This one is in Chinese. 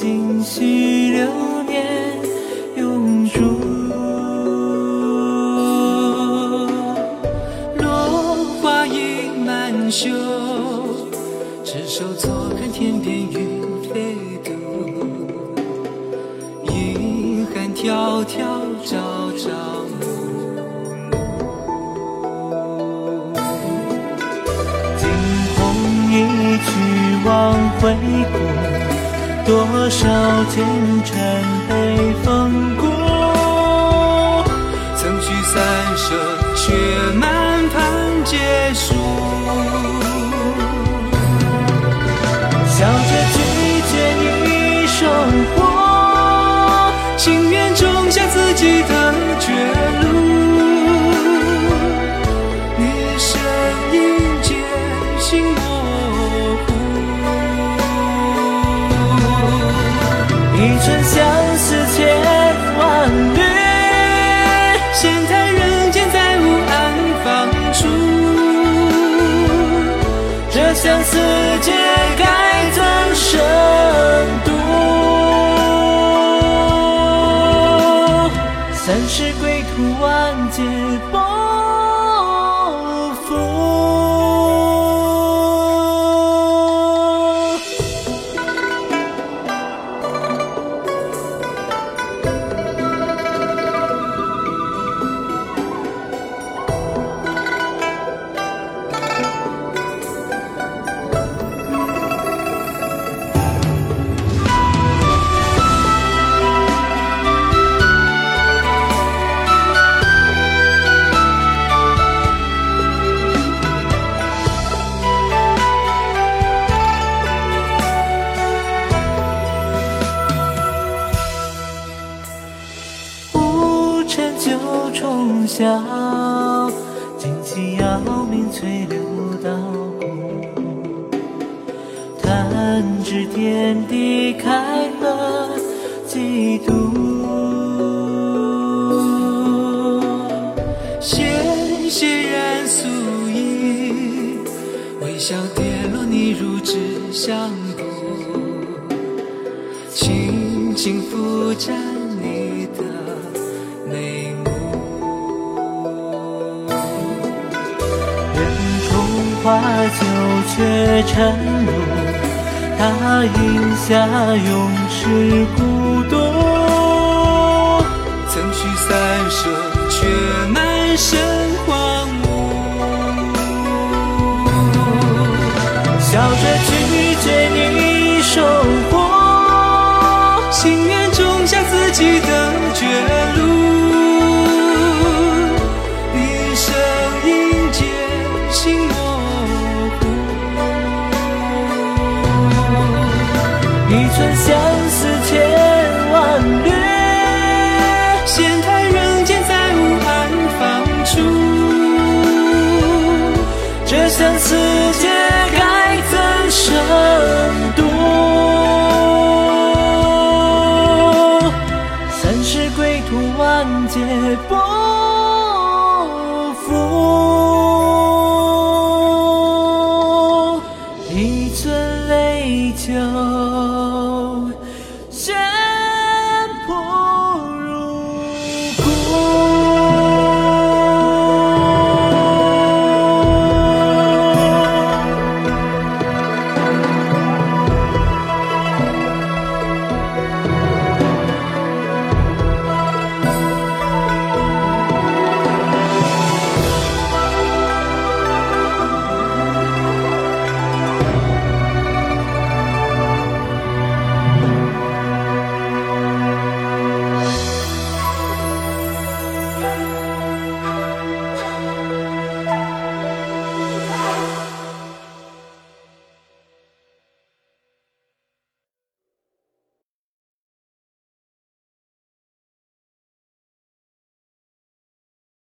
今夕流年永驻。落花已满袖，执手坐看天边云飞渡。银汉迢迢，朝朝暮暮。惊鸿一去望回顾，多少前尘被风一寸相思千万缕，闲谈人间再无安放处。这相思劫该怎深度？三世归途，万劫无尘九重霄，旌旗遥鸣翠柳道骨。弹指天地开合几度？纤纤染素衣，微笑跌落你如纸相顾。轻轻抚沾你的眉目，任春花酒却沉入，他饮下永世孤相思千万缕闲看人间再无安放处。这相思劫该怎生度？三世归途万劫不复一樽泪酒